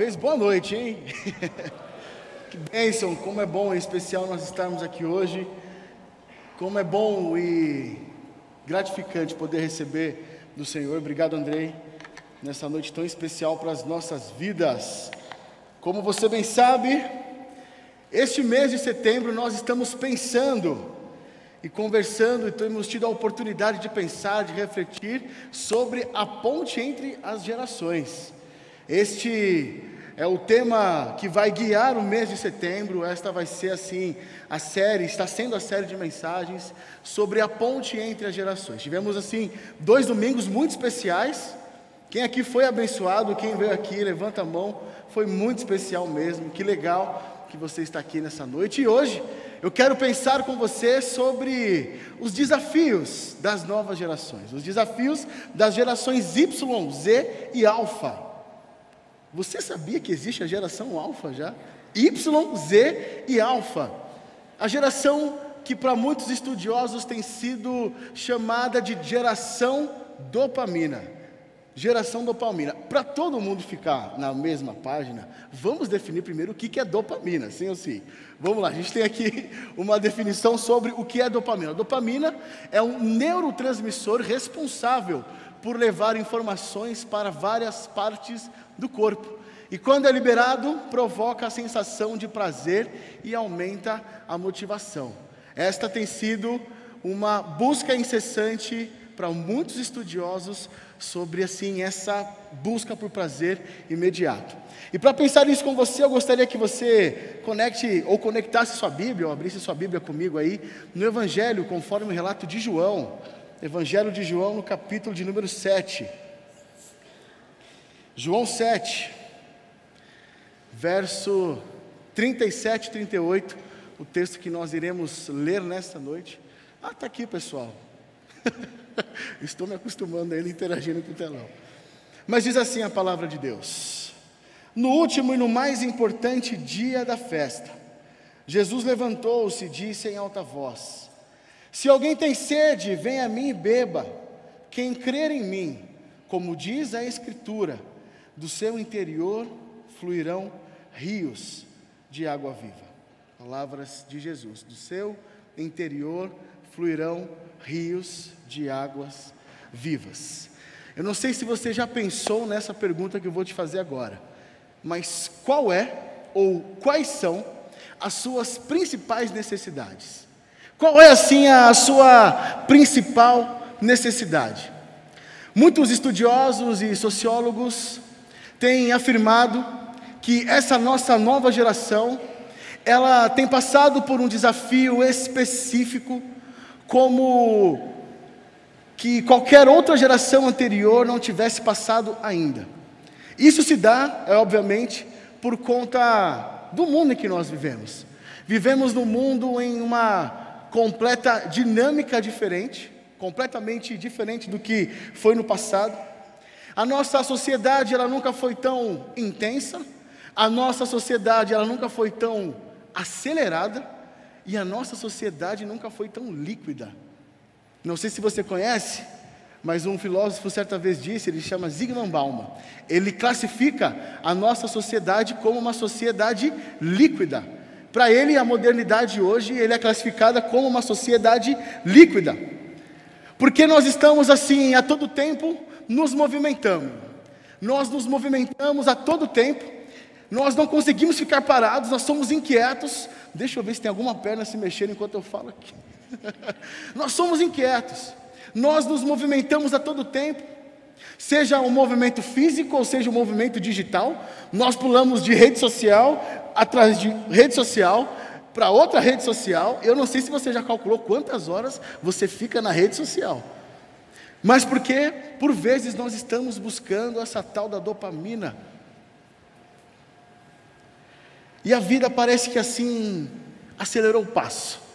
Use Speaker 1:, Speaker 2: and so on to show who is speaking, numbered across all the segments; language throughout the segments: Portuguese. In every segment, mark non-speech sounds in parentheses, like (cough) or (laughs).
Speaker 1: Vez, boa noite, hein? (laughs) que bênção, como é bom e especial nós estarmos aqui hoje. Como é bom e gratificante poder receber do Senhor. Obrigado, Andrei, nessa noite tão especial para as nossas vidas. Como você bem sabe, este mês de setembro nós estamos pensando e conversando e temos tido a oportunidade de pensar, de refletir sobre a ponte entre as gerações. Este é o tema que vai guiar o mês de setembro. Esta vai ser assim a série, está sendo a série de mensagens sobre a ponte entre as gerações. Tivemos assim dois domingos muito especiais. Quem aqui foi abençoado, quem veio aqui, levanta a mão. Foi muito especial mesmo. Que legal que você está aqui nessa noite. E hoje eu quero pensar com você sobre os desafios das novas gerações, os desafios das gerações Y, Z e Alfa. Você sabia que existe a geração Alfa já? Y, Z e Alfa. A geração que para muitos estudiosos tem sido chamada de geração dopamina. Geração dopamina. Para todo mundo ficar na mesma página, vamos definir primeiro o que é dopamina, sim ou sim? Vamos lá, a gente tem aqui (laughs) uma definição sobre o que é dopamina. Dopamina é um neurotransmissor responsável por levar informações para várias partes do corpo. E quando é liberado, provoca a sensação de prazer e aumenta a motivação. Esta tem sido uma busca incessante para muitos estudiosos sobre assim essa busca por prazer imediato. E para pensar isso com você, eu gostaria que você conecte ou conectasse sua Bíblia, ou abrisse sua Bíblia comigo aí, no Evangelho, conforme o relato de João. Evangelho de João, no capítulo de número 7. João 7, verso 37 e 38, o texto que nós iremos ler nesta noite. Ah, está aqui, pessoal. (laughs) Estou me acostumando a ele interagindo com o telão. Mas diz assim a palavra de Deus: No último e no mais importante dia da festa, Jesus levantou-se e disse em alta voz: Se alguém tem sede, venha a mim e beba. Quem crer em mim, como diz a Escritura, do seu interior fluirão rios de água viva. Palavras de Jesus: Do seu interior fluirão rios de águas vivas. Eu não sei se você já pensou nessa pergunta que eu vou te fazer agora, mas qual é ou quais são as suas principais necessidades? Qual é assim a sua principal necessidade? Muitos estudiosos e sociólogos têm afirmado que essa nossa nova geração ela tem passado por um desafio específico como que qualquer outra geração anterior não tivesse passado ainda. Isso se dá, é, obviamente, por conta do mundo em que nós vivemos. Vivemos num mundo em uma completa dinâmica diferente, completamente diferente do que foi no passado. A nossa sociedade ela nunca foi tão intensa, a nossa sociedade ela nunca foi tão acelerada e a nossa sociedade nunca foi tão líquida. Não sei se você conhece, mas um filósofo certa vez disse, ele chama Zygmunt Bauman. Ele classifica a nossa sociedade como uma sociedade líquida. Para ele, a modernidade hoje, ele é classificada como uma sociedade líquida. Porque nós estamos assim, a todo tempo, nos movimentando. Nós nos movimentamos a todo tempo. Nós não conseguimos ficar parados, nós somos inquietos. Deixa eu ver se tem alguma perna se mexendo enquanto eu falo aqui. (laughs) Nós somos inquietos, nós nos movimentamos a todo tempo, seja um movimento físico ou seja um movimento digital, nós pulamos de rede social atrás de rede social para outra rede social. Eu não sei se você já calculou quantas horas você fica na rede social. Mas porque, por vezes, nós estamos buscando essa tal da dopamina. E a vida parece que assim acelerou o passo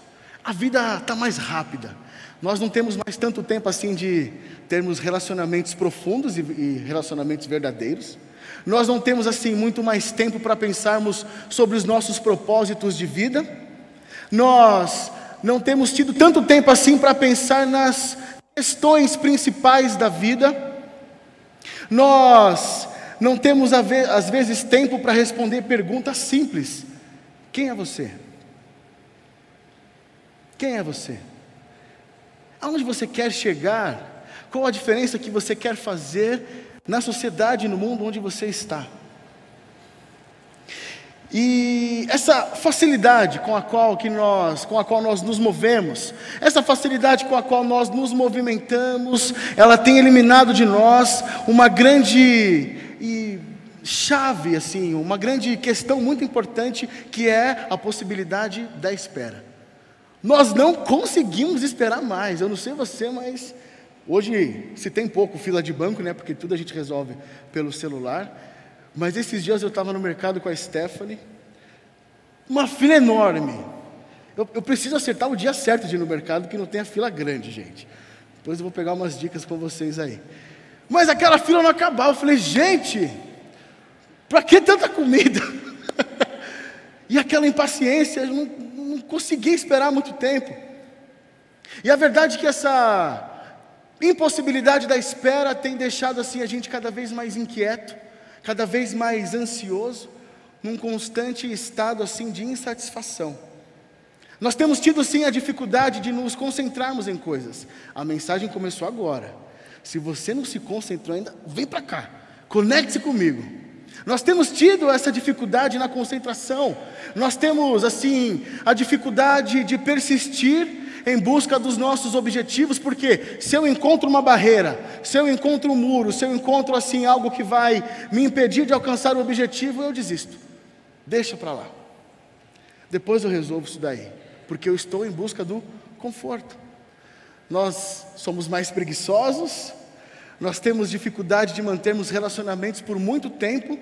Speaker 1: a vida está mais rápida. Nós não temos mais tanto tempo assim de termos relacionamentos profundos e, relacionamentos verdadeiros. Nós não temos assim muito mais tempo para pensarmos sobre os nossos propósitos de vida. Nós não temos tido tanto tempo assim para pensar nas questões principais da vida. Nós não temos às vezes tempo para responder perguntas simples: quem é você? Quem é você? Aonde você quer chegar? Qual a diferença que você quer fazer na sociedade, no mundo onde você está? E essa facilidade com a qual que nós, com a qual nós nos movemos, essa facilidade com a qual nós nos movimentamos, ela tem eliminado de nós uma grande e chave assim, uma grande questão muito importante que é a possibilidade da espera. Nós não conseguimos esperar mais. Eu não sei você, mas hoje se tem pouco fila de banco, né? Porque tudo a gente resolve pelo celular. Mas esses dias eu estava no mercado com a Stephanie, uma fila enorme. Eu, eu, preciso acertar o dia certo de ir no mercado, que não tenha fila grande, gente. Depois eu vou pegar umas dicas com vocês aí. Mas aquela fila não acabava. Eu falei, gente, para que tanta comida? (laughs) e aquela impaciência, eu não, não conseguia esperar muito tempo. E a verdade é que essa impossibilidade da espera tem deixado assim a gente cada vez mais inquieto cada vez mais ansioso, num constante estado assim de insatisfação. Nós temos tido sim a dificuldade de nos concentrarmos em coisas. A mensagem começou agora. Se você não se concentrou ainda, vem para cá, conecte-se comigo. Nós temos tido essa dificuldade na concentração. Nós temos assim a dificuldade de persistir em busca dos nossos objetivos, porque se eu encontro uma barreira, se eu encontro um muro, se eu encontro assim algo que vai me impedir de alcançar o objetivo, eu desisto. Deixa para lá. Depois eu resolvo isso daí, porque eu estou em busca do conforto. Nós somos mais preguiçosos, nós temos dificuldade de mantermos relacionamentos por muito tempo,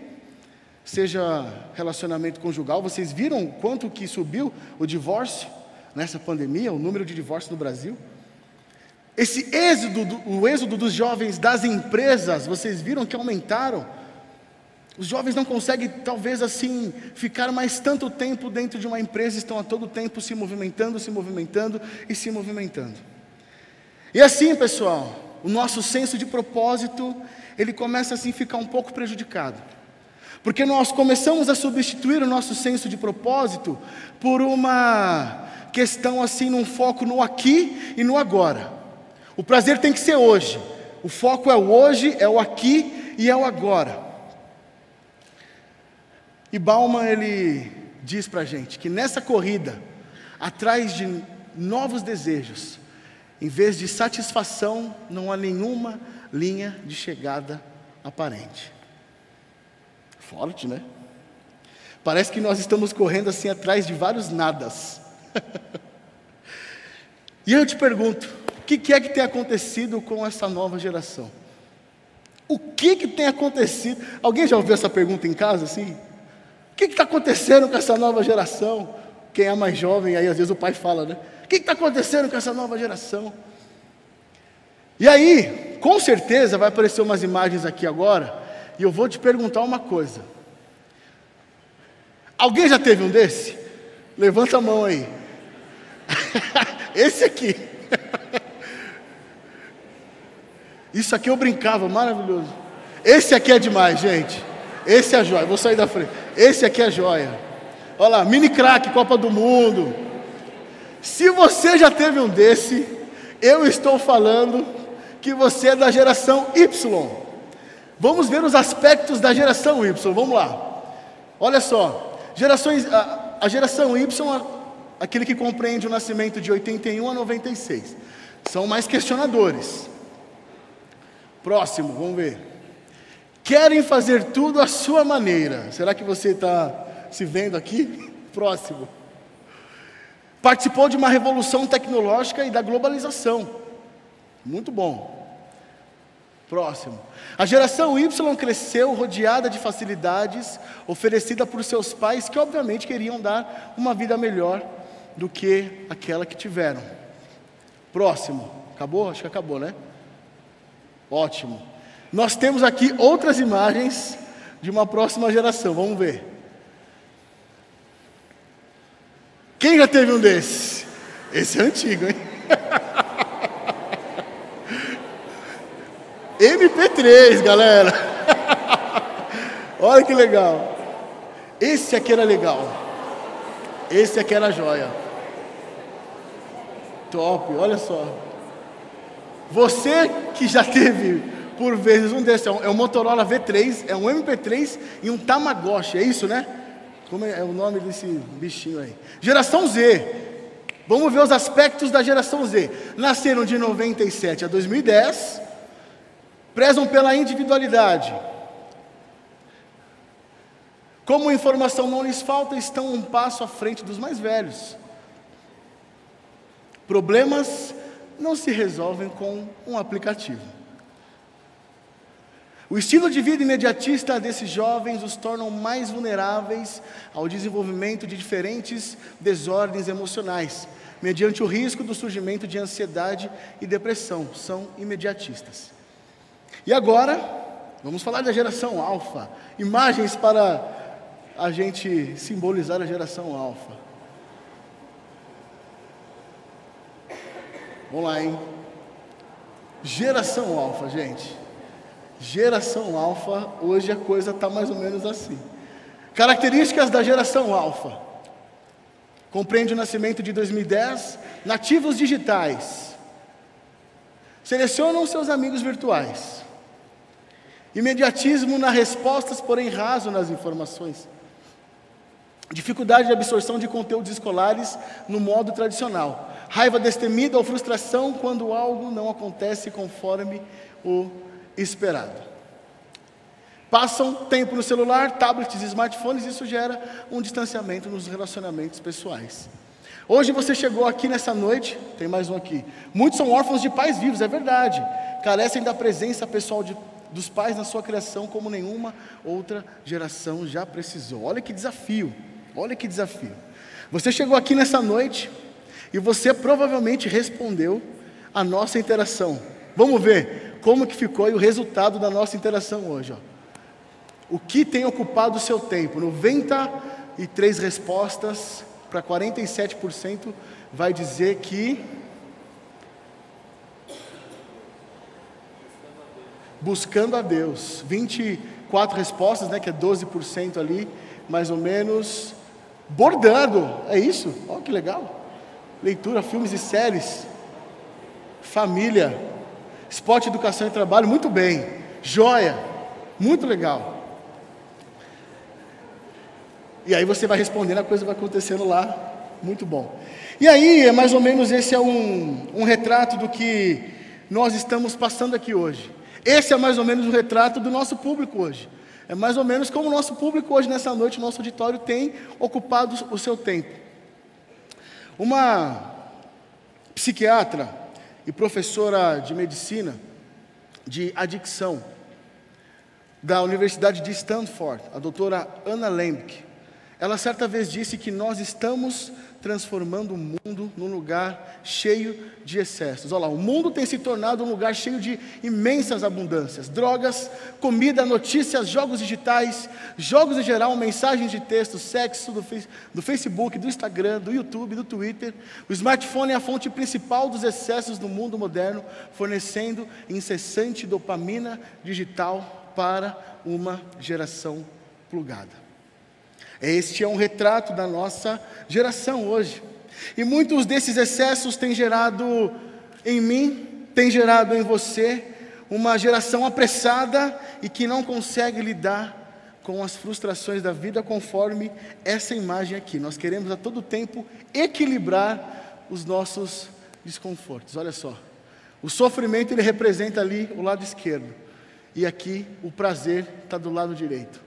Speaker 1: seja relacionamento conjugal. Vocês viram quanto que subiu o divórcio? Nessa pandemia, o número de divórcios no Brasil. Esse êxodo, o êxodo dos jovens das empresas, vocês viram que aumentaram? Os jovens não conseguem, talvez assim, ficar mais tanto tempo dentro de uma empresa, estão a todo tempo se movimentando, se movimentando e se movimentando. E assim, pessoal, o nosso senso de propósito, ele começa assim a ficar um pouco prejudicado. Porque nós começamos a substituir o nosso senso de propósito por uma questão assim num foco no aqui e no agora. O prazer tem que ser hoje. O foco é o hoje, é o aqui e é o agora. E Bauman ele diz para gente que nessa corrida, atrás de novos desejos, em vez de satisfação, não há nenhuma linha de chegada aparente. Forte, né? Parece que nós estamos correndo assim atrás de vários nadas. (laughs) e eu te pergunto: o que, é que tem acontecido com essa nova geração? O que, que tem acontecido? Alguém já ouviu essa pergunta em casa assim? O que está acontecendo com essa nova geração? Quem é mais jovem, aí às vezes o pai fala, né? O que está acontecendo com essa nova geração? E aí, com certeza vai aparecer umas imagens aqui agora, e eu vou te perguntar uma coisa. Alguém já teve um desse? Levanta a mão aí. (laughs) Esse aqui. (laughs) Isso aqui eu brincava, maravilhoso. Esse aqui é demais, gente. Esse é a joia. Vou sair da frente. Esse aqui é a joia. Olha lá, mini crack, Copa do Mundo. Se você já teve um desse, eu estou falando que você é da geração Y. Vamos ver os aspectos da geração Y. Vamos lá. Olha só, gerações, a, a geração Y aquele que compreende o nascimento de 81 a 96. São mais questionadores. Próximo, vamos ver. Querem fazer tudo à sua maneira. Será que você está se vendo aqui? (laughs) Próximo. Participou de uma revolução tecnológica e da globalização. Muito bom. Próximo. A geração Y cresceu rodeada de facilidades oferecidas por seus pais, que obviamente queriam dar uma vida melhor do que aquela que tiveram. Próximo. Acabou? Acho que acabou, né? Ótimo. Nós temos aqui outras imagens de uma próxima geração. Vamos ver. Quem já teve um desses? Esse é antigo, hein? (laughs) MP3, galera. (laughs) Olha que legal. Esse aqui era legal. Esse aqui era joia. Top, olha só. Você que já teve por vezes um desses, é um, é um Motorola V3, é um MP3 e um Tamagotchi, é isso, né? Como é, é o nome desse bichinho aí? Geração Z. Vamos ver os aspectos da geração Z. Nasceram de 97 a 2010, prezam pela individualidade. Como informação não lhes falta, estão um passo à frente dos mais velhos. Problemas não se resolvem com um aplicativo. O estilo de vida imediatista desses jovens os tornam mais vulneráveis ao desenvolvimento de diferentes desordens emocionais, mediante o risco do surgimento de ansiedade e depressão. São imediatistas. E agora, vamos falar da geração alfa. Imagens para a gente simbolizar a geração alfa. Vamos lá, hein? Geração alfa, gente. Geração alfa, hoje a coisa está mais ou menos assim. Características da geração alfa: compreende o nascimento de 2010, nativos digitais, selecionam seus amigos virtuais, imediatismo nas respostas, porém raso nas informações, dificuldade de absorção de conteúdos escolares no modo tradicional, raiva destemida ou frustração quando algo não acontece conforme o esperado. Passam tempo no celular, tablets e smartphones, isso gera um distanciamento nos relacionamentos pessoais. Hoje você chegou aqui nessa noite, tem mais um aqui. Muitos são órfãos de pais vivos, é verdade. Carecem da presença pessoal de, dos pais na sua criação, como nenhuma outra geração já precisou. Olha que desafio, olha que desafio. Você chegou aqui nessa noite e você provavelmente respondeu a nossa interação. Vamos ver como que ficou o resultado da nossa interação hoje. Ó. O que tem ocupado o seu tempo? 93 respostas para 47% vai dizer que buscando a Deus. 24 respostas, né, que é 12% ali, mais ou menos. Bordando, é isso? Olha que legal. Leitura, filmes e séries. Família, Esporte, educação e trabalho, muito bem. Joia, muito legal. E aí você vai respondendo, a coisa vai acontecendo lá, muito bom. E aí, é mais ou menos esse é um, um retrato do que nós estamos passando aqui hoje. Esse é mais ou menos o retrato do nosso público hoje. É mais ou menos como o nosso público hoje, nessa noite, o nosso auditório tem ocupado o seu tempo. Uma psiquiatra e professora de medicina de adicção da Universidade de Stanford, a doutora Anna Lembke. Ela certa vez disse que nós estamos transformando o mundo num lugar cheio de excessos. Olha lá, o mundo tem se tornado um lugar cheio de imensas abundâncias: drogas, comida, notícias, jogos digitais, jogos em geral, mensagens de texto, sexo do, do Facebook, do Instagram, do YouTube, do Twitter. O smartphone é a fonte principal dos excessos do mundo moderno, fornecendo incessante dopamina digital para uma geração plugada. Este é um retrato da nossa geração hoje. E muitos desses excessos têm gerado em mim, têm gerado em você, uma geração apressada e que não consegue lidar com as frustrações da vida conforme essa imagem aqui. Nós queremos a todo tempo equilibrar os nossos desconfortos. Olha só. O sofrimento ele representa ali o lado esquerdo. E aqui o prazer está do lado direito.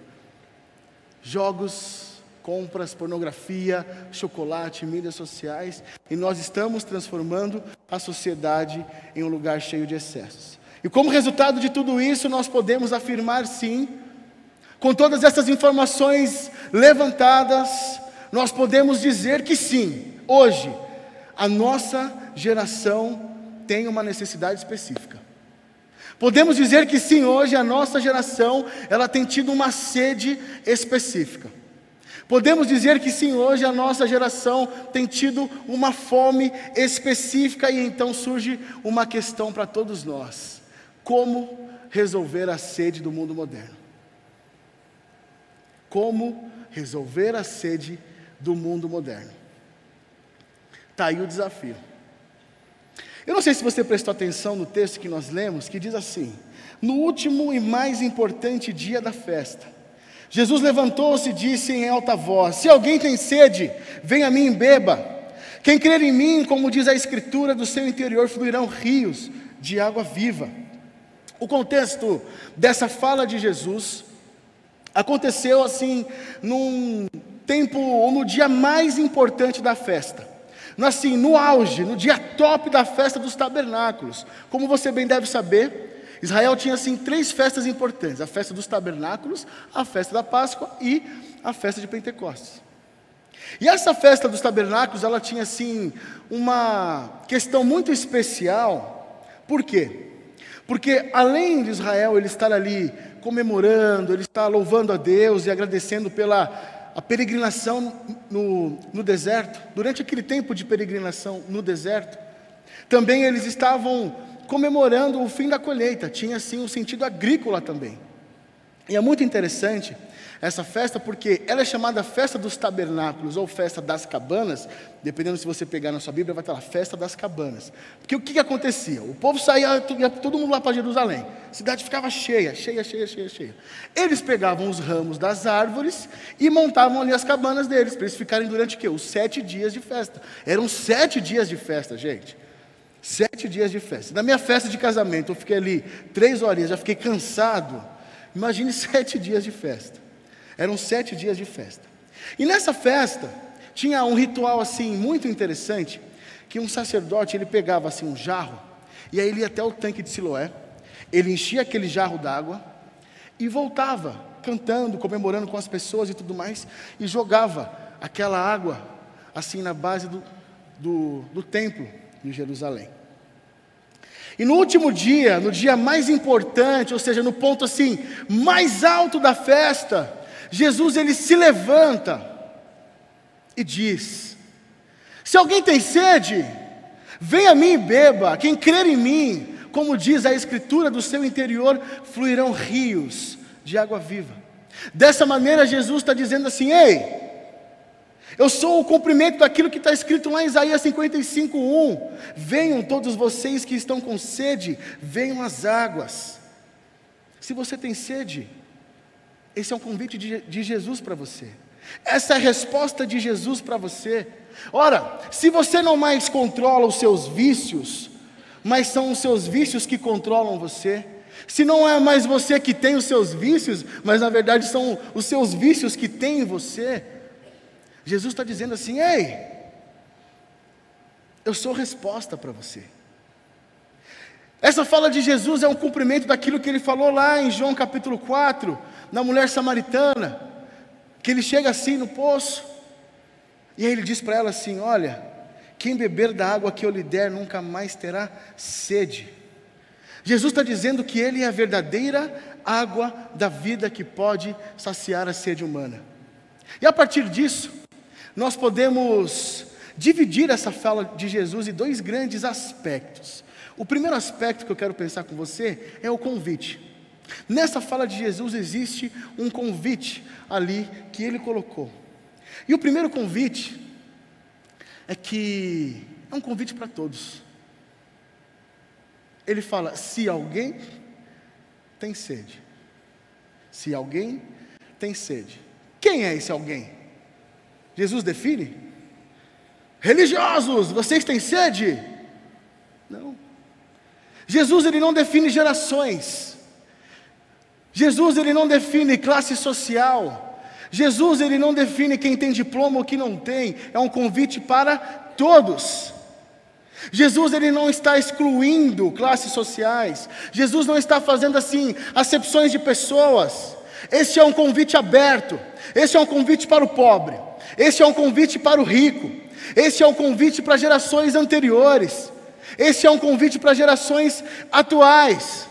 Speaker 1: Jogos compras, pornografia, chocolate, mídias sociais, e nós estamos transformando a sociedade em um lugar cheio de excessos. E como resultado de tudo isso, nós podemos afirmar sim, com todas essas informações levantadas, nós podemos dizer que sim, hoje, a nossa geração tem uma necessidade específica. Podemos dizer que sim, hoje a nossa geração, ela tem tido uma sede específica. Podemos dizer que sim, hoje a nossa geração tem tido uma fome específica e então surge uma questão para todos nós: como resolver a sede do mundo moderno? Como resolver a sede do mundo moderno. Está aí o desafio. Eu não sei se você prestou atenção no texto que nós lemos, que diz assim: No último e mais importante dia da festa, Jesus levantou-se e disse em alta voz: Se alguém tem sede, venha a mim e beba. Quem crer em mim, como diz a Escritura, do seu interior fluirão rios de água viva. O contexto dessa fala de Jesus aconteceu assim, num tempo, ou no dia mais importante da festa. Assim, no auge, no dia top da festa dos tabernáculos. Como você bem deve saber, Israel tinha assim três festas importantes: a festa dos tabernáculos, a festa da Páscoa e a festa de Pentecostes. E essa festa dos tabernáculos, ela tinha assim uma questão muito especial. Por quê? Porque além de Israel ele estar ali comemorando, ele estar louvando a Deus e agradecendo pela a peregrinação no, no deserto, durante aquele tempo de peregrinação no deserto, também eles estavam comemorando o fim da colheita, tinha assim um sentido agrícola também. E é muito interessante essa festa, porque ela é chamada Festa dos Tabernáculos ou Festa das Cabanas, dependendo se você pegar na sua Bíblia, vai estar lá, Festa das Cabanas. Porque o que, que acontecia? O povo saía, ia todo mundo lá para Jerusalém, a cidade ficava cheia, cheia, cheia, cheia, cheia. Eles pegavam os ramos das árvores e montavam ali as cabanas deles, para eles ficarem durante o quê? Os sete dias de festa. Eram sete dias de festa, gente. Sete dias de festa. Na minha festa de casamento, eu fiquei ali três horinhas, já fiquei cansado. Imagine (laughs) sete dias de festa. Eram sete dias de festa. E nessa festa tinha um ritual assim muito interessante, que um sacerdote ele pegava assim um jarro e aí ele ia até o tanque de Siloé, ele enchia aquele jarro d'água e voltava cantando, comemorando com as pessoas e tudo mais e jogava aquela água assim na base do, do, do templo em Jerusalém. E no último dia, no dia mais importante, ou seja, no ponto assim mais alto da festa, Jesus ele se levanta e diz: Se alguém tem sede, venha a mim e beba. Quem crer em mim, como diz a Escritura, do seu interior fluirão rios de água viva. Dessa maneira, Jesus está dizendo assim: Ei, eu sou o cumprimento daquilo que está escrito lá em Isaías 55:1. Venham todos vocês que estão com sede, venham às águas. Se você tem sede, esse é um convite de, de Jesus para você. Essa é a resposta de Jesus para você. Ora, se você não mais controla os seus vícios, mas são os seus vícios que controlam você, se não é mais você que tem os seus vícios, mas na verdade são os seus vícios que têm você, Jesus está dizendo assim: ei, eu sou resposta para você. Essa fala de Jesus é um cumprimento daquilo que ele falou lá em João capítulo 4, na mulher samaritana, que ele chega assim no poço, e aí ele diz para ela assim: Olha, quem beber da água que eu lhe der nunca mais terá sede. Jesus está dizendo que Ele é a verdadeira água da vida que pode saciar a sede humana. E a partir disso, nós podemos dividir essa fala de Jesus em dois grandes aspectos. O primeiro aspecto que eu quero pensar com você é o convite. Nessa fala de Jesus existe um convite ali que ele colocou. E o primeiro convite é que é um convite para todos. Ele fala: se alguém tem sede, se alguém tem sede, quem é esse alguém? Jesus define? Religiosos, vocês têm sede? Não. Jesus ele não define gerações. Jesus ele não define classe social. Jesus ele não define quem tem diploma ou quem não tem. É um convite para todos. Jesus ele não está excluindo classes sociais. Jesus não está fazendo assim acepções de pessoas. Esse é um convite aberto. Esse é um convite para o pobre. Esse é um convite para o rico. Esse é um convite para gerações anteriores. Esse é um convite para gerações atuais.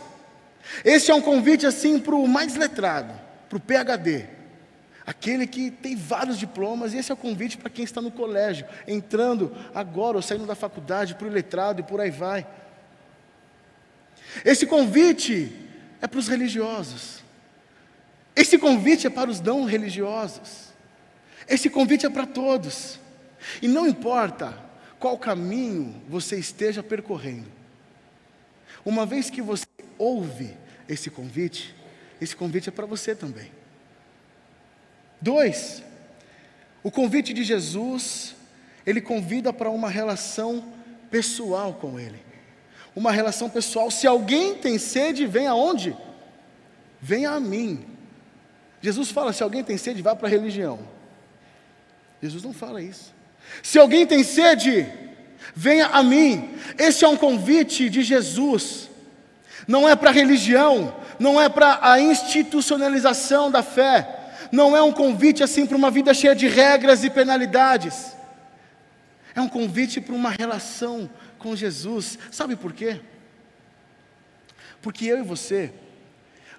Speaker 1: Esse é um convite assim para o mais letrado, para o PhD, aquele que tem vários diplomas, e esse é o convite para quem está no colégio, entrando agora ou saindo da faculdade, para o letrado e por aí vai. Esse convite é para os religiosos. Esse convite é para os não religiosos. Esse convite é para todos. E não importa qual caminho você esteja percorrendo. Uma vez que você ouve esse convite, esse convite é para você também. Dois, o convite de Jesus, ele convida para uma relação pessoal com Ele. Uma relação pessoal. Se alguém tem sede, vem aonde? Venha a mim. Jesus fala: se alguém tem sede, vá para a religião. Jesus não fala isso. Se alguém tem sede, venha a mim. Esse é um convite de Jesus. Não é para religião, não é para a institucionalização da fé, não é um convite assim para uma vida cheia de regras e penalidades. É um convite para uma relação com Jesus. Sabe por quê? Porque eu e você,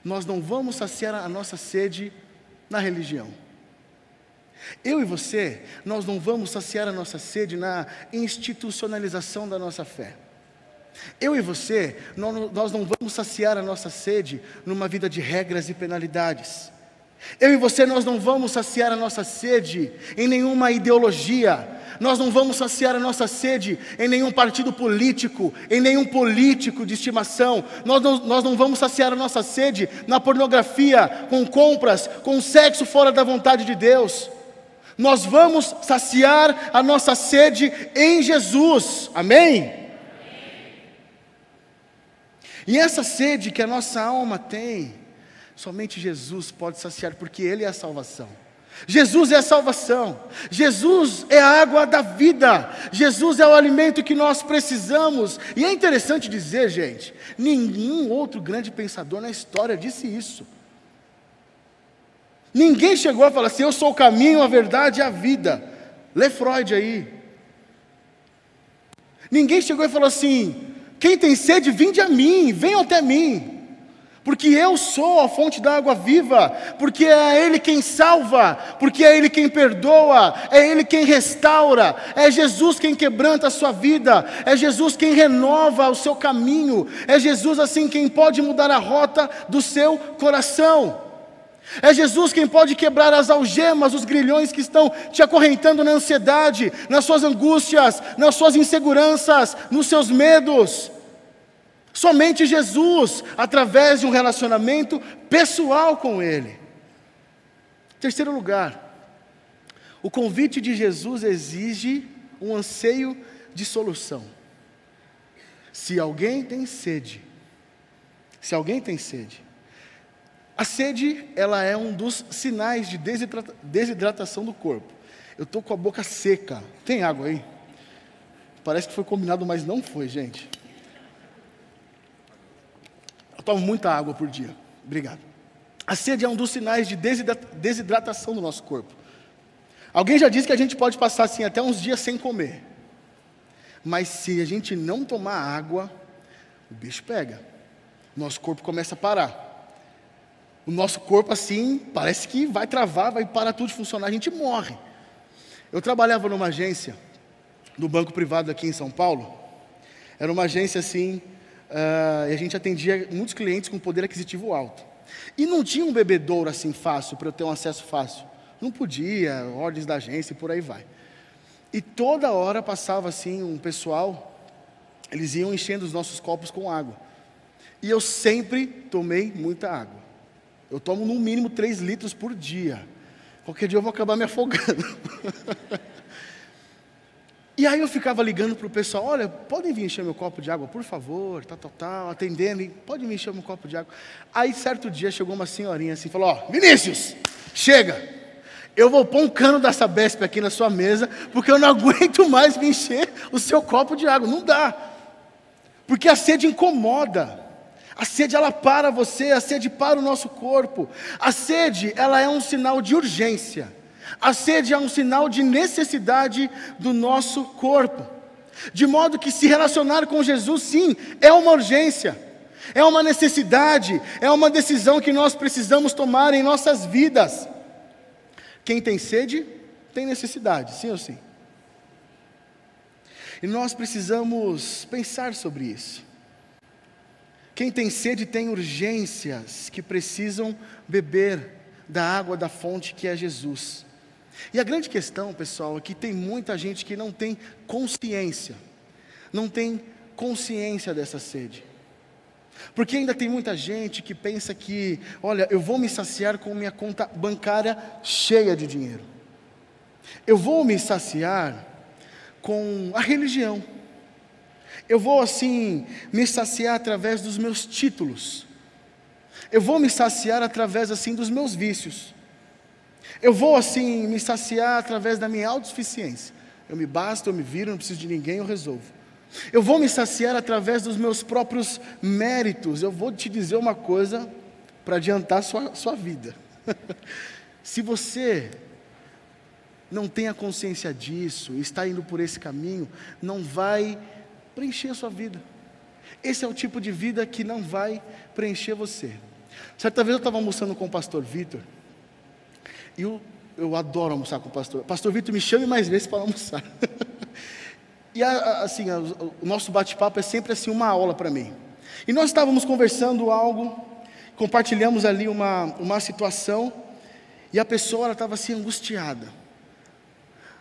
Speaker 1: nós não vamos saciar a nossa sede na religião. Eu e você, nós não vamos saciar a nossa sede na institucionalização da nossa fé. Eu e você, nós não vamos saciar a nossa sede numa vida de regras e penalidades. Eu e você, nós não vamos saciar a nossa sede em nenhuma ideologia, nós não vamos saciar a nossa sede em nenhum partido político, em nenhum político de estimação, nós não, nós não vamos saciar a nossa sede na pornografia, com compras, com sexo fora da vontade de Deus. Nós vamos saciar a nossa sede em Jesus, amém? E essa sede que a nossa alma tem, somente Jesus pode saciar, porque Ele é a salvação. Jesus é a salvação, Jesus é a água da vida, Jesus é o alimento que nós precisamos. E é interessante dizer, gente, nenhum outro grande pensador na história disse isso. Ninguém chegou a falar assim: eu sou o caminho, a verdade e a vida. Lê Freud aí. Ninguém chegou e falou assim: quem tem sede, vinde a mim, venham até mim porque eu sou a fonte da água viva, porque é Ele quem salva, porque é Ele quem perdoa, é Ele quem restaura, é Jesus quem quebranta a sua vida, é Jesus quem renova o seu caminho, é Jesus assim quem pode mudar a rota do seu coração. É Jesus quem pode quebrar as algemas, os grilhões que estão te acorrentando na ansiedade, nas suas angústias, nas suas inseguranças, nos seus medos. Somente Jesus, através de um relacionamento pessoal com Ele. Terceiro lugar, o convite de Jesus exige um anseio de solução. Se alguém tem sede, se alguém tem sede, a sede, ela é um dos sinais de desidratação do corpo. Eu estou com a boca seca. Tem água aí? Parece que foi combinado, mas não foi, gente tomo muita água por dia. Obrigado. A sede é um dos sinais de desidratação do nosso corpo. Alguém já disse que a gente pode passar assim até uns dias sem comer. Mas se a gente não tomar água, o bicho pega. Nosso corpo começa a parar. O nosso corpo assim, parece que vai travar, vai parar tudo de funcionar, a gente morre. Eu trabalhava numa agência, no banco privado aqui em São Paulo. Era uma agência assim, uh, e a gente atendia muitos clientes com poder aquisitivo alto. E não tinha um bebedouro assim fácil, para eu ter um acesso fácil. Não podia, ordens da agência e por aí vai. E toda hora passava assim um pessoal, eles iam enchendo os nossos copos com água. E eu sempre tomei muita água. Eu tomo no mínimo 3 litros por dia. Qualquer dia eu vou acabar me afogando. (laughs) E aí eu ficava ligando para o pessoal, olha, podem vir encher meu copo de água, por favor, tal, tal, tal, atendendo, e pode vir encher meu copo de água. Aí certo dia chegou uma senhorinha assim, falou, ó, Vinícius, chega, eu vou pôr um cano da Sabesp aqui na sua mesa, porque eu não (laughs) aguento mais me encher o seu copo de água, não dá. Porque a sede incomoda. A sede ela para você, a sede para o nosso corpo. A sede, ela é um sinal de urgência. A sede é um sinal de necessidade do nosso corpo. De modo que se relacionar com Jesus, sim, é uma urgência, é uma necessidade, é uma decisão que nós precisamos tomar em nossas vidas. Quem tem sede, tem necessidade, sim ou sim? E nós precisamos pensar sobre isso. Quem tem sede tem urgências que precisam beber da água da fonte que é Jesus. E a grande questão, pessoal, é que tem muita gente que não tem consciência, não tem consciência dessa sede. Porque ainda tem muita gente que pensa que, olha, eu vou me saciar com minha conta bancária cheia de dinheiro. Eu vou me saciar com a religião. Eu vou assim me saciar através dos meus títulos. Eu vou me saciar através assim dos meus vícios. Eu vou assim me saciar através da minha autossuficiência. Eu me basto, eu me viro, não preciso de ninguém, eu resolvo. Eu vou me saciar através dos meus próprios méritos. Eu vou te dizer uma coisa para adiantar sua, sua vida. (laughs) Se você não tem a consciência disso, está indo por esse caminho, não vai preencher a sua vida. Esse é o tipo de vida que não vai preencher você. Certa vez eu estava almoçando com o pastor Vitor, e eu, eu adoro almoçar com o pastor. Pastor Vitor, me chame mais vezes para almoçar. (laughs) e assim, o nosso bate-papo é sempre assim uma aula para mim. E nós estávamos conversando algo, compartilhamos ali uma, uma situação, e a pessoa estava assim angustiada.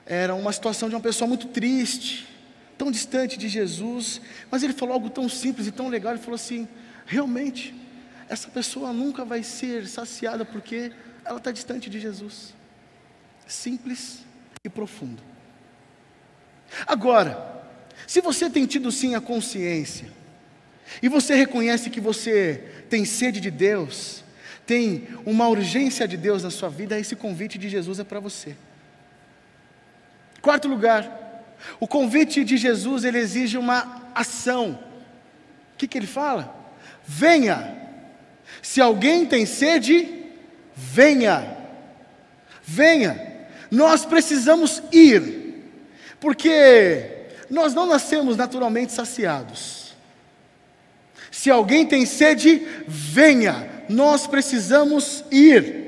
Speaker 1: Era uma situação de uma pessoa muito triste, tão distante de Jesus, mas ele falou algo tão simples e tão legal, ele falou assim: realmente, essa pessoa nunca vai ser saciada porque ela está distante de Jesus. Simples e profundo. Agora, se você tem tido sim a consciência, e você reconhece que você tem sede de Deus, tem uma urgência de Deus na sua vida, esse convite de Jesus é para você. Quarto lugar, o convite de Jesus ele exige uma ação. O que, que ele fala? Venha. Se alguém tem sede, venha, venha, nós precisamos ir, porque nós não nascemos naturalmente saciados. Se alguém tem sede, venha, nós precisamos ir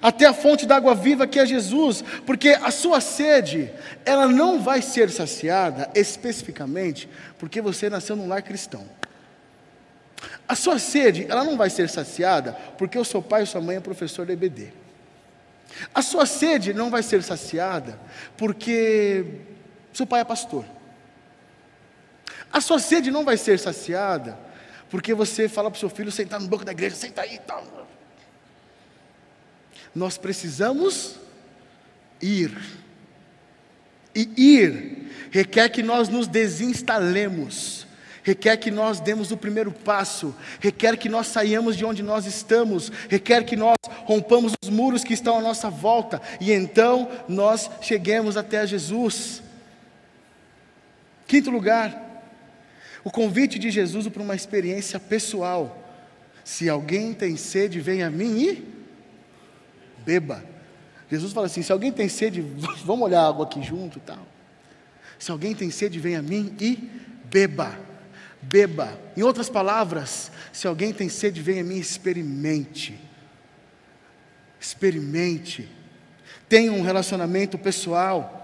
Speaker 1: até a fonte da água viva que é Jesus, porque a sua sede, ela não vai ser saciada especificamente porque você nasceu num lar cristão. A sua sede, ela não vai ser saciada porque o seu pai ou sua mãe é professor da EBD. A sua sede não vai ser saciada porque seu pai é pastor. A sua sede não vai ser saciada porque você fala para o seu filho sentar no banco da igreja, senta aí e tal. Nós precisamos ir. E ir requer que nós nos desinstalemos requer que nós demos o primeiro passo, requer que nós saiamos de onde nós estamos, requer que nós rompamos os muros que estão à nossa volta e então nós cheguemos até Jesus. Quinto lugar, o convite de Jesus para uma experiência pessoal. Se alguém tem sede, venha a mim e beba. Jesus fala assim: se alguém tem sede, (laughs) vamos olhar água aqui junto e tal. Se alguém tem sede, venha a mim e beba beba. Em outras palavras, se alguém tem sede, venha a mim, experimente. Experimente. Tenha um relacionamento pessoal.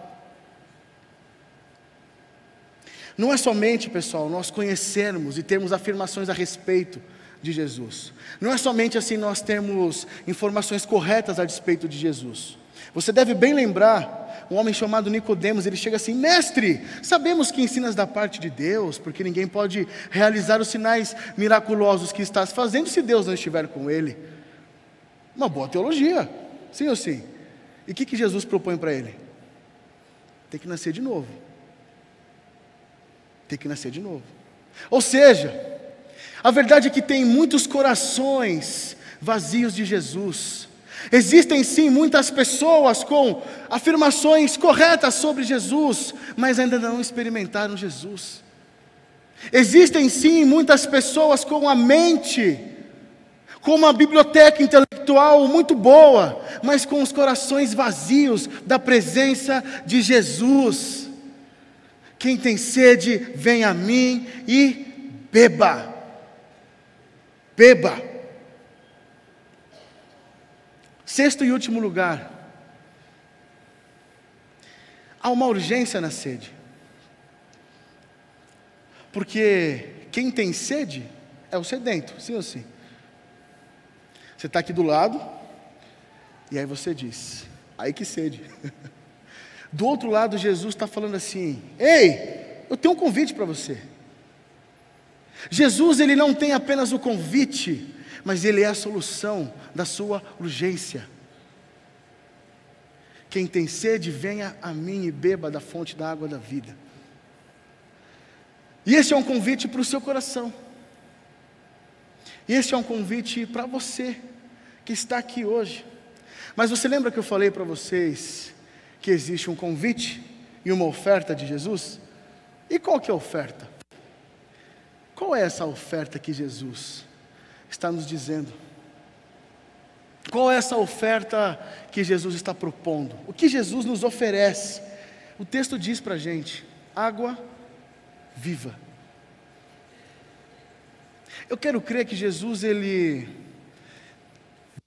Speaker 1: Não é somente, pessoal, nós conhecermos e termos afirmações a respeito de Jesus. Não é somente assim nós termos informações corretas a respeito de Jesus. Você deve bem lembrar um homem chamado Nicodemos, ele chega assim: "Mestre, sabemos que ensinas da parte de Deus, porque ninguém pode realizar os sinais miraculosos que estás fazendo se Deus não estiver com ele." Uma boa teologia. Sim ou sim? E o que, que Jesus propõe para ele? Tem que nascer de novo. Tem que nascer de novo. Ou seja, a verdade é que tem muitos corações vazios de Jesus Existem sim muitas pessoas com afirmações corretas sobre Jesus, mas ainda não experimentaram Jesus. Existem sim muitas pessoas com a mente, com uma biblioteca intelectual muito boa, mas com os corações vazios da presença de Jesus. Quem tem sede, vem a mim e beba. Beba. Sexto e último lugar, há uma urgência na sede. Porque quem tem sede é o sedento, sim ou sim? Você está aqui do lado, E aí você diz: Aí que sede. (laughs) Do outro lado, Jesus está falando assim: Ei, eu tenho um convite para você. Jesus, ele não tem apenas o convite, mas ele é a solução da sua urgência. Quem tem sede, venha a mim e beba da fonte da água da vida. E esse é um convite para o seu coração. E esse é um convite para você que está aqui hoje. Mas você lembra que eu falei para vocês que existe um convite e uma oferta de Jesus? E qual que é a oferta? Qual é essa oferta que Jesus está nos dizendo? Qual é essa oferta que Jesus está propondo? O que Jesus nos oferece? O texto diz para a gente: água viva. Eu quero crer que Jesus, ele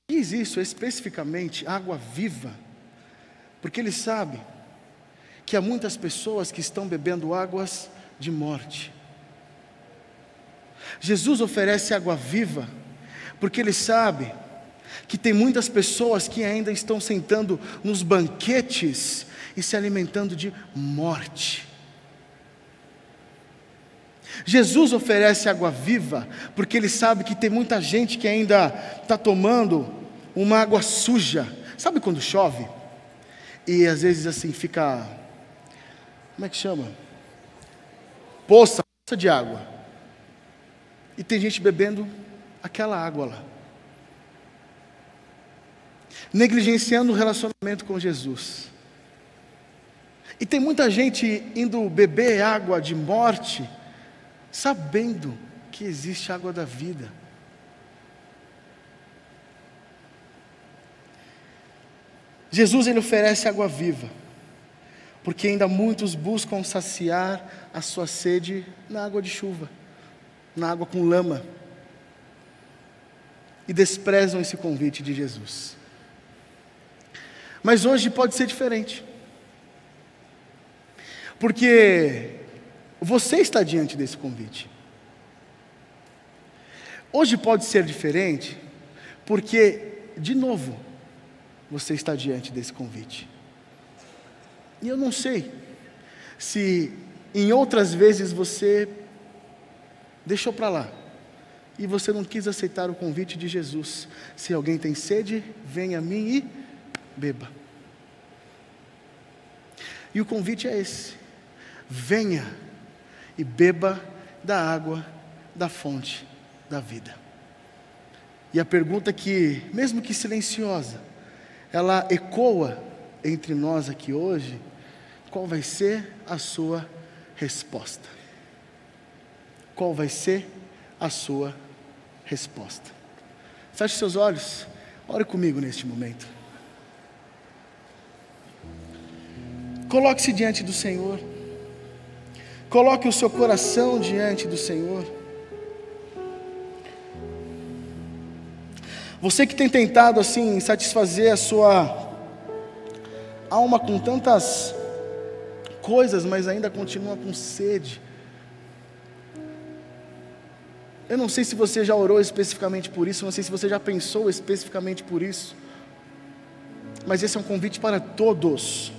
Speaker 1: diz isso especificamente, água viva, porque ele sabe que há muitas pessoas que estão bebendo águas de morte. Jesus oferece água viva, porque ele sabe que tem muitas pessoas que ainda estão sentando nos banquetes e se alimentando de morte. Jesus oferece água viva, porque ele sabe que tem muita gente que ainda está tomando uma água suja. Sabe quando chove? E às vezes assim fica. Como é que chama? Poça, poça de água. E tem gente bebendo aquela água lá. Negligenciando o relacionamento com Jesus. E tem muita gente indo beber água de morte, sabendo que existe água da vida. Jesus ele oferece água viva, porque ainda muitos buscam saciar a sua sede na água de chuva, na água com lama, e desprezam esse convite de Jesus. Mas hoje pode ser diferente, porque você está diante desse convite. Hoje pode ser diferente, porque, de novo, você está diante desse convite. E eu não sei se em outras vezes você deixou para lá e você não quis aceitar o convite de Jesus. Se alguém tem sede, venha a mim e beba. E o convite é esse: venha e beba da água da fonte da vida. E a pergunta que, mesmo que silenciosa, ela ecoa entre nós aqui hoje, qual vai ser a sua resposta? Qual vai ser a sua resposta? Feche seus olhos, ore comigo neste momento. Coloque-se diante do Senhor, coloque o seu coração diante do Senhor. Você que tem tentado assim satisfazer a sua alma com tantas coisas, mas ainda continua com sede. Eu não sei se você já orou especificamente por isso, não sei se você já pensou especificamente por isso, mas esse é um convite para todos.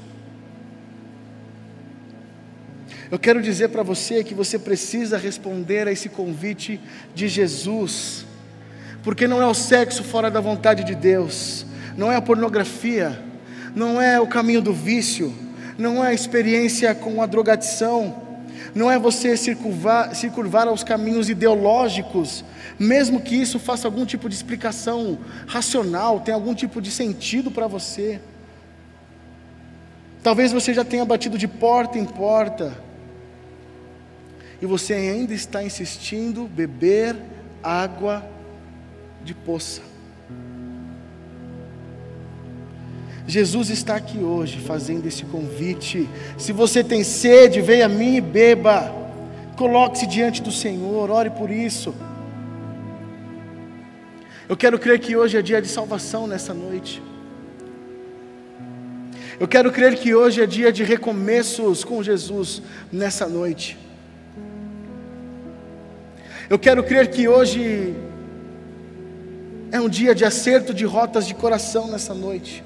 Speaker 1: Eu quero dizer para você que você precisa responder a esse convite de Jesus porque não é o sexo fora da vontade de Deus, não é a pornografia, não é o caminho do vício, não é a experiência com a drogadição, não é você se curvar, se curvar aos caminhos ideológicos, mesmo que isso faça algum tipo de explicação racional, tenha algum tipo de sentido para você. Talvez você já tenha batido de porta em porta, e você ainda está insistindo beber água de poça. Jesus está aqui hoje fazendo esse convite. Se você tem sede, venha a mim e beba. Coloque-se diante do Senhor, ore por isso. Eu quero crer que hoje é dia de salvação nessa noite. Eu quero crer que hoje é dia de recomeços com Jesus nessa noite. Eu quero crer que hoje É um dia de acerto de rotas de coração nessa noite.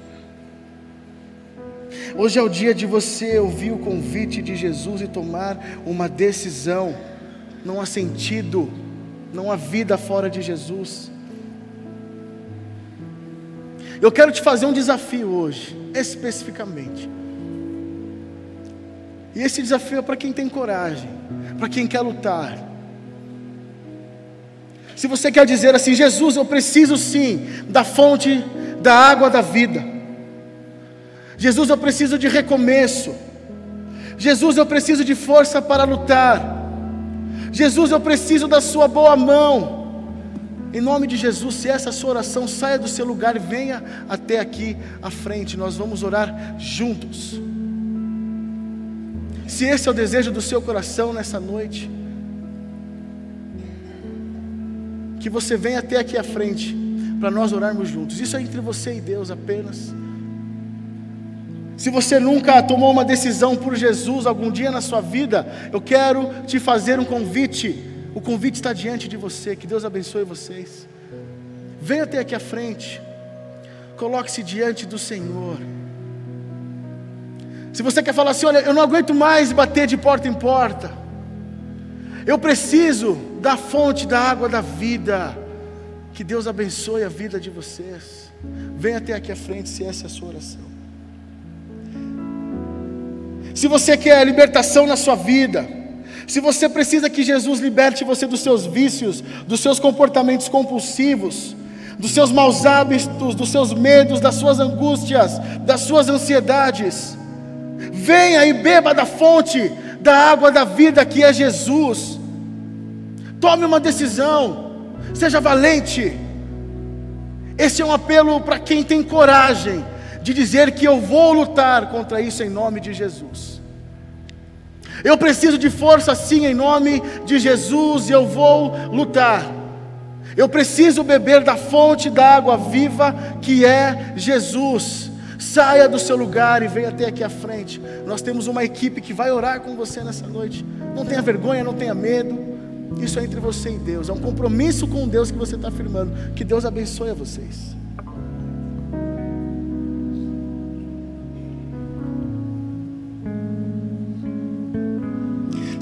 Speaker 1: Hoje é o dia de você ouvir o convite de Jesus e tomar uma decisão. Não há sentido, não há vida fora de Jesus. Eu quero te fazer um desafio hoje, especificamente. E esse desafio é para quem tem coragem, para quem quer lutar. Se você quer dizer assim, Jesus, eu preciso sim da fonte da água da vida. Jesus, eu preciso de recomeço. Jesus, eu preciso de força para lutar. Jesus, eu preciso da Sua boa mão. Em nome de Jesus, se essa sua oração saia do seu lugar venha até aqui à frente, nós vamos orar juntos. Se esse é o desejo do seu coração nessa noite, que você venha até aqui à frente para nós orarmos juntos. Isso é entre você e Deus apenas. Se você nunca tomou uma decisão por Jesus algum dia na sua vida, eu quero te fazer um convite. O convite está diante de você. Que Deus abençoe vocês. Venha até aqui à frente. Coloque-se diante do Senhor. Se você quer falar assim, olha, eu não aguento mais bater de porta em porta. Eu preciso da fonte da água da vida. Que Deus abençoe a vida de vocês. Venha até aqui à frente se essa é a sua oração. Se você quer libertação na sua vida, se você precisa que Jesus liberte você dos seus vícios, dos seus comportamentos compulsivos, dos seus maus hábitos, dos seus medos, das suas angústias, das suas ansiedades, venha e beba da fonte da água da vida que é Jesus. Tome uma decisão, seja valente. Esse é um apelo para quem tem coragem de dizer que eu vou lutar contra isso em nome de Jesus. Eu preciso de força sim em nome de Jesus e eu vou lutar. Eu preciso beber da fonte da água viva que é Jesus. Saia do seu lugar e venha até aqui à frente. Nós temos uma equipe que vai orar com você nessa noite. Não tenha vergonha, não tenha medo. Isso é entre você e Deus. É um compromisso com Deus que você está firmando. Que Deus abençoe a vocês.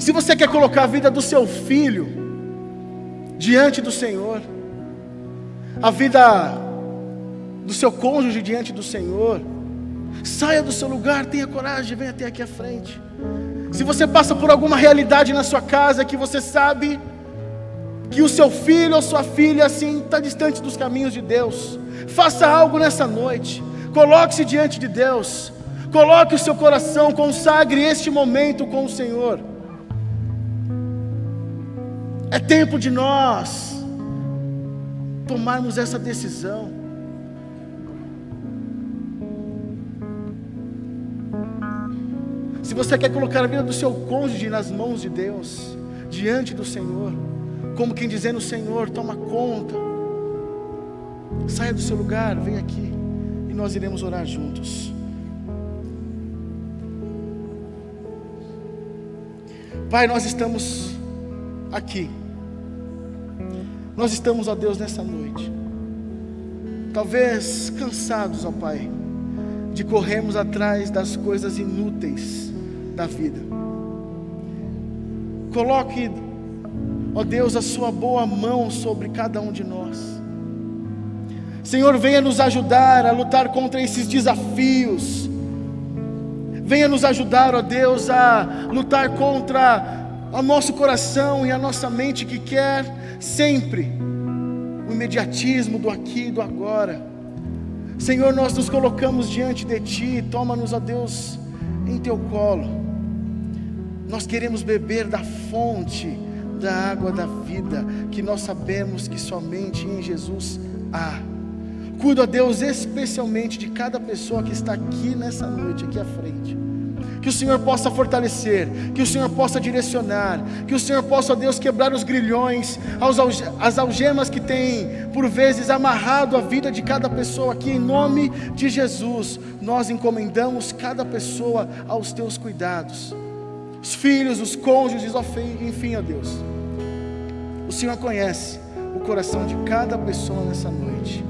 Speaker 1: Se você quer colocar a vida do seu filho diante do Senhor, a vida do seu cônjuge diante do Senhor, saia do seu lugar, tenha coragem, venha até aqui à frente. Se você passa por alguma realidade na sua casa que você sabe que o seu filho ou sua filha assim está distante dos caminhos de Deus, faça algo nessa noite. Coloque-se diante de Deus. Coloque o seu coração, consagre este momento com o Senhor. É tempo de nós tomarmos essa decisão. Se você quer colocar a vida do seu cônjuge nas mãos de Deus, diante do Senhor, como quem dizendo: Senhor, toma conta, saia do seu lugar, vem aqui e nós iremos orar juntos. Pai, nós estamos aqui. Nós estamos, ó Deus, nessa noite, talvez cansados, ó Pai, de corrermos atrás das coisas inúteis da vida. Coloque, ó Deus, a Sua boa mão sobre cada um de nós. Senhor, venha nos ajudar a lutar contra esses desafios. Venha nos ajudar, ó Deus, a lutar contra o nosso coração e a nossa mente que quer sempre o imediatismo do aqui e do agora. Senhor, nós nos colocamos diante de Ti, toma-nos, ó Deus, em Teu colo. Nós queremos beber da fonte da água da vida, que nós sabemos que somente em Jesus há. Cuida, Deus, especialmente de cada pessoa que está aqui nessa noite, aqui à frente que o Senhor possa fortalecer, que o Senhor possa direcionar, que o Senhor possa, Deus, quebrar os grilhões, as algemas que tem, por vezes, amarrado a vida de cada pessoa aqui, em nome de Jesus, nós encomendamos cada pessoa aos teus cuidados, os filhos, os cônjuges, enfim, ó Deus, o Senhor conhece o coração de cada pessoa nessa noite.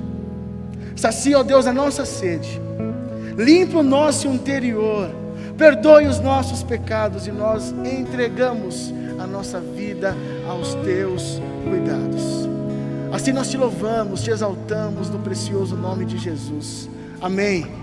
Speaker 1: Sacia, ó Deus, a nossa sede. Limpa o nosso interior. Perdoe os nossos pecados e nós entregamos a nossa vida aos teus cuidados. Assim nós te louvamos, te exaltamos no precioso nome de Jesus. Amém.